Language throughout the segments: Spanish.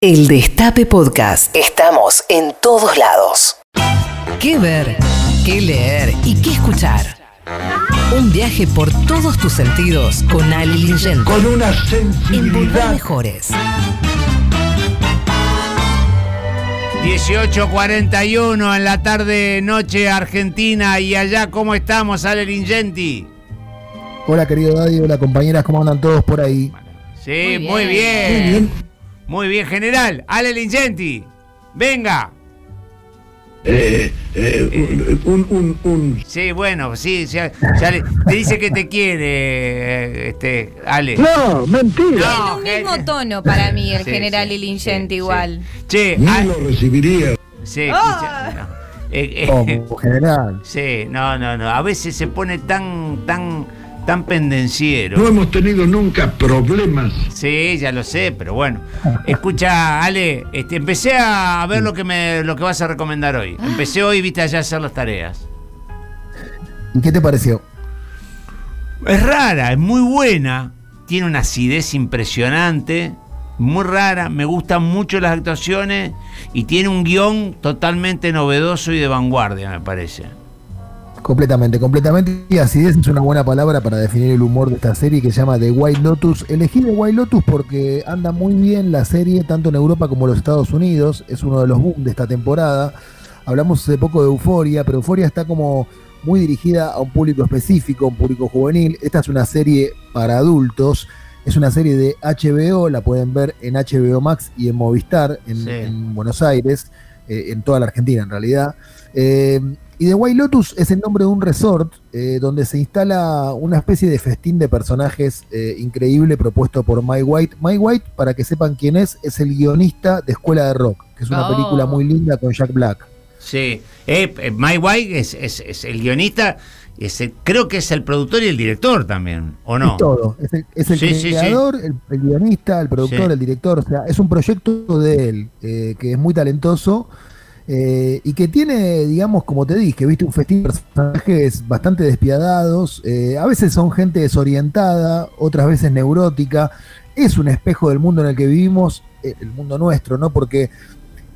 El Destape Podcast. Estamos en todos lados. ¿Qué ver? ¿Qué leer? ¿Y qué escuchar? Un viaje por todos tus sentidos con Ali Lingente. con una En sensibilidad. Mejores. 18.41 en la tarde, noche Argentina. Y allá, ¿cómo estamos, Ale Lingenti? Hola querido Daddy, hola compañeras, ¿cómo andan todos por ahí? Sí, muy Muy bien. Muy bien. Muy bien, general. Ale Lingenti, venga. Eh, eh, un, un, un- Sí, bueno, sí, ya, ya le- te dice que te quiere, eh, este, Ale. No, mentira. No, un gen- mismo tono para mí el Sí, general sí, y Lingente sí, igual. sí. Che, Ni lo recibiría. sí, escucha, no. Eh, eh, Como general. sí, no, no, no. A veces se pone tan, tan, tan pendenciero. No hemos tenido nunca problemas. Sí, ya lo sé, pero bueno. Escucha, Ale, este, empecé a ver lo que me, lo que vas a recomendar hoy. Empecé hoy, viste, allá a hacer las tareas. ¿Y qué te pareció? Es rara, es muy buena, tiene una acidez impresionante, muy rara, me gustan mucho las actuaciones y tiene un guion totalmente novedoso y de vanguardia, me parece. Completamente, completamente. Y acidez es una buena palabra para definir el humor de esta serie que se llama The White Lotus. Elegí The White Lotus porque anda muy bien la serie tanto en Europa como en los Estados Unidos. Es uno de los boom de esta temporada. Hablamos hace poco de Euforia, pero Euforia está como muy dirigida a un público específico, un público juvenil. Esta es una serie para adultos. Es una serie de HBO, la pueden ver en HBO Max y en Movistar en, Sí. en Buenos Aires, eh, en toda la Argentina en realidad. Eh, y The White Lotus es el nombre de un resort eh, donde se instala una especie de festín de personajes eh, increíble propuesto por Mike White. Mike White, para que sepan quién es, es el guionista de Escuela de Rock, que es una Oh. película muy linda con Jack Black. Sí, eh, eh, Mike White es, es- es el guionista, es el- creo que es el productor y el director también, ¿o no? Es todo. Es el, es el Sí, sí, sí. creador, El, el guionista, el productor, el director. O sea, es un proyecto de él eh, que es muy talentoso eh, y que tiene, digamos, como te dije, viste un festín de personajes bastante despiadados. eh, a veces son gente desorientada, otras veces neurótica. Es un espejo del mundo en el que vivimos, eh, el mundo nuestro, ¿no? Porque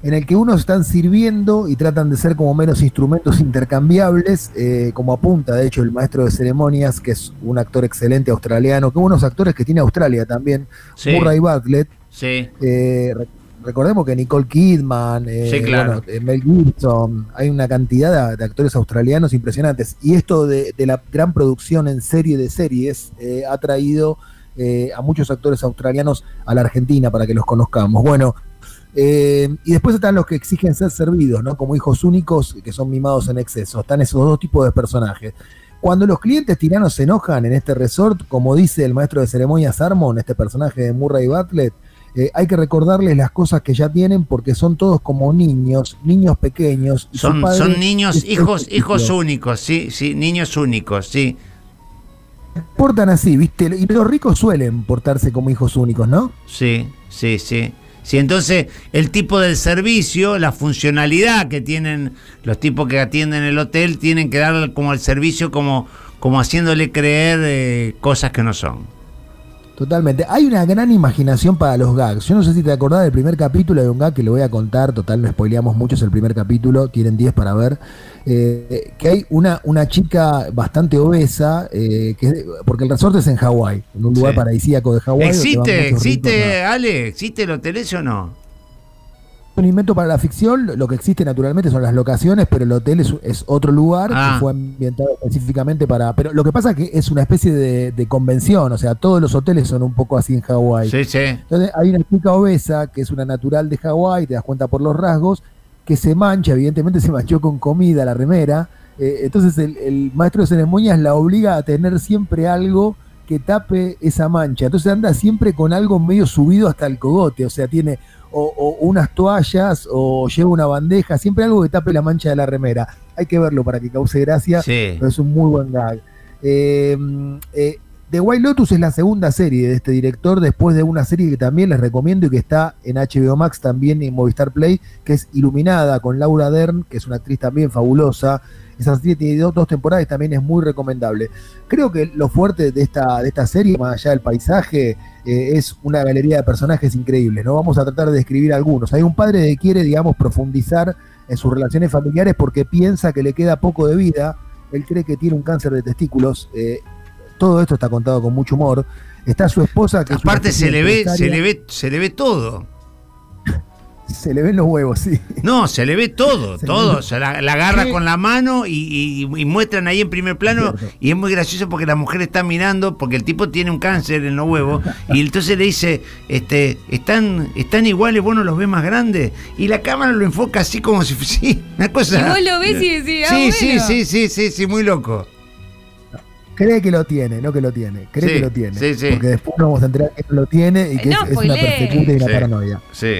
en el que unos están sirviendo y tratan de ser como menos instrumentos intercambiables, eh, como apunta de hecho el maestro de ceremonias, que es un actor excelente australiano, que unos actores que tiene Australia también, Sí, Murray Bartlett, sí, eh, recordemos que Nicole Kidman, eh, Sí, claro. bueno, eh, Mel Gibson, hay una cantidad de, de actores australianos impresionantes. Y esto de, de la gran producción en serie de series eh, ha traído a muchos actores australianos a la Argentina para que los conozcamos. Bueno, eh, y después están los que exigen ser servidos, ¿no? Como hijos únicos que son mimados en exceso. Están esos dos tipos de personajes. Cuando los clientes tiranos se enojan en este resort, como dice el maestro de ceremonias Armon, este personaje de Murray Bartlett, eh, hay que recordarles las cosas que ya tienen porque son todos como niños, niños pequeños. son, son niños, hijos, hijos únicos, sí, sí, niños únicos, sí. Portan así, ¿viste? Y los ricos suelen portarse como hijos únicos, ¿no? Sí, sí, sí. Sí, entonces el tipo del servicio, la funcionalidad que tienen los tipos que atienden el hotel, tienen que dar como el servicio como, como haciéndole creer eh, cosas que no son. Totalmente. Hay una gran imaginación para los gags. Yo no sé si te acordás del primer capítulo de un gag que le voy a contar. Total, no spoileamos mucho, es el primer capítulo. Tienen 10 para ver. eh, que hay una, una chica bastante obesa, eh, que es de- porque el resort es en Hawái, en un lugar Sí. paradisíaco de Hawái. ¿Existe, muchos ricos, existe, Ale? ¿Existe el hotel ese o no? Un invento para la ficción, lo que existe naturalmente son las locaciones, pero el hotel es, es otro lugar Ah. que fue ambientado específicamente para... Pero lo que pasa es que es una especie de, de convención, o sea, todos los hoteles son un poco así en Hawái. Sí, sí. Entonces hay una chica obesa, que es una natural de Hawái, te das cuenta por los rasgos, que se mancha, evidentemente se manchó con comida la remera. eh, entonces el, el maestro de ceremonias la obliga a tener siempre algo que tape esa mancha. Entonces anda siempre con algo medio subido hasta el cogote, o sea, tiene o, o unas toallas o lleva una bandeja, siempre algo que tape la mancha de la remera. Hay que verlo para que cause gracia, Sí. pero es un muy buen gag. Eh, eh, The White Lotus es la segunda serie de este director, después de una serie que también les recomiendo y que está en HBO Max, también en Movistar Play, que es Iluminada, con Laura Dern, que es una actriz también fabulosa. Esa serie tiene dos, temporadas y también es muy recomendable. Creo que lo fuerte de esta, de esta serie, más allá del paisaje, eh, es una galería de personajes increíbles. ¿no? Vamos a tratar de describir algunos. Hay un padre que quiere, digamos, profundizar en sus relaciones familiares porque piensa que le queda poco de vida. Él cree que tiene un cáncer de testículos. Eh, todo esto está contado con mucho humor. Está su esposa que Aparte es se le ve, se le ve, se le ve todo. Se le ven los huevos, sí. No, se le ve todo, Se todo. ve- O sea, la, la agarra ¿Qué? con la mano y, y- y muestran ahí en primer plano. Es. Y es muy gracioso porque la mujer está mirando, porque el tipo tiene un cáncer en los huevos. Y entonces le dice, este, están, están iguales, vos no los ves más grandes. Y la cámara lo enfoca así como si sí, una cosa. Y vos lo ves y decís, ah, Sí, sí, bueno. sí, sí, sí, sí, muy loco. Cree que lo tiene, no que lo tiene. Cree Sí, que lo tiene. sí, sí. Porque después nos vamos a enterar que no lo tiene y que No es, es una persecuta y una Sí. paranoia. Sí.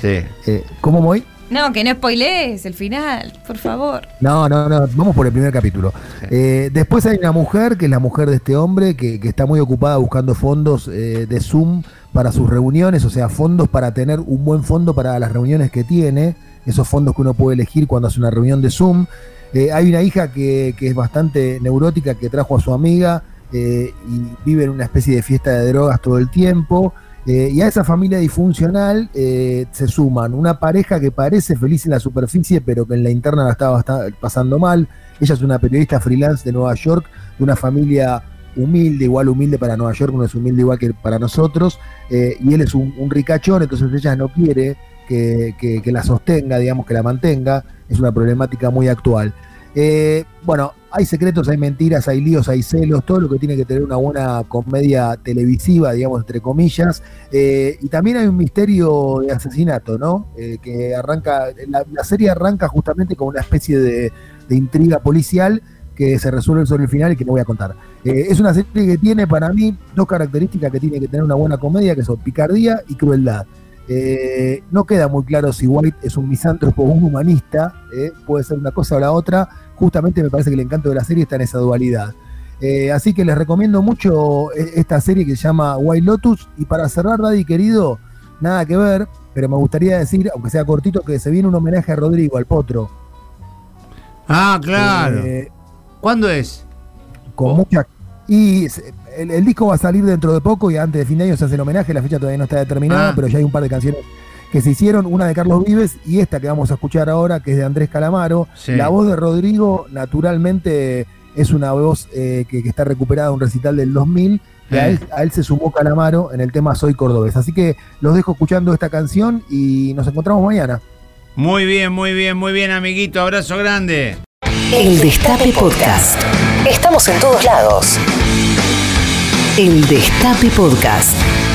Sí. Eh, ¿Cómo voy? No, que no spoilees el final, por favor. No, no, no, vamos por el primer capítulo. Eh, después hay una mujer, que es la mujer de este hombre, que, que está muy ocupada buscando fondos eh, de Zoom para sus reuniones, o sea, fondos para tener un buen fondo para las reuniones que tiene, esos fondos que uno puede elegir cuando hace una reunión de Zoom. Eh, hay una hija que, que es bastante neurótica, que trajo a su amiga eh, y vive en una especie de fiesta de drogas todo el tiempo. Eh, y a esa familia disfuncional se suman una pareja que parece feliz en la superficie, pero que en la interna la está basta- pasando mal. Ella es una periodista freelance de Nueva York, de una familia humilde, igual humilde para Nueva York, no es humilde igual que para nosotros, y él es un ricachón, entonces ella no quiere que, la sostenga, digamos, que la mantenga, es una problemática muy actual. Eh, bueno, hay secretos, hay mentiras, hay líos, hay celos, todo lo que tiene que tener una buena comedia televisiva, digamos, entre comillas. Eh, y también hay un misterio de asesinato, ¿no? Eh, que arranca, la, serie arranca justamente con una especie de, de intriga policial que se resuelve sobre el final y que no voy a contar. Es una serie que tiene para mí dos características que tiene que tener una buena comedia, que son picardía y crueldad. Eh, no queda muy claro si White es un misántropo o un humanista, eh, puede ser una cosa o la otra, justamente me parece que el encanto de la serie está en esa dualidad. Eh, así que les recomiendo mucho esta serie que se llama White Lotus. Y para cerrar, Daddy querido, nada que ver, pero me gustaría decir, aunque sea cortito, que se viene un homenaje a Rodrigo, al potro. Ah, claro. ¿Cuándo es? con Oh. mucha. Y el, el disco va a salir dentro de poco y antes de fin de año se hace el homenaje. La fecha todavía no está determinada, Ah. pero ya hay un par de canciones que se hicieron. Una de Carlos Vives y esta que vamos a escuchar ahora, que es de Andrés Calamaro. Sí. La voz de Rodrigo, naturalmente, es una voz eh, que, que está recuperada de un recital del 2000. Y a, Eh. él, a él se sumó Calamaro en el tema Soy Cordobés. Así que los dejo escuchando esta canción y nos encontramos mañana. Muy bien, muy bien, muy bien, amiguito. Abrazo grande. El Destape Podcast. Estamos en todos lados. El Destape Podcast.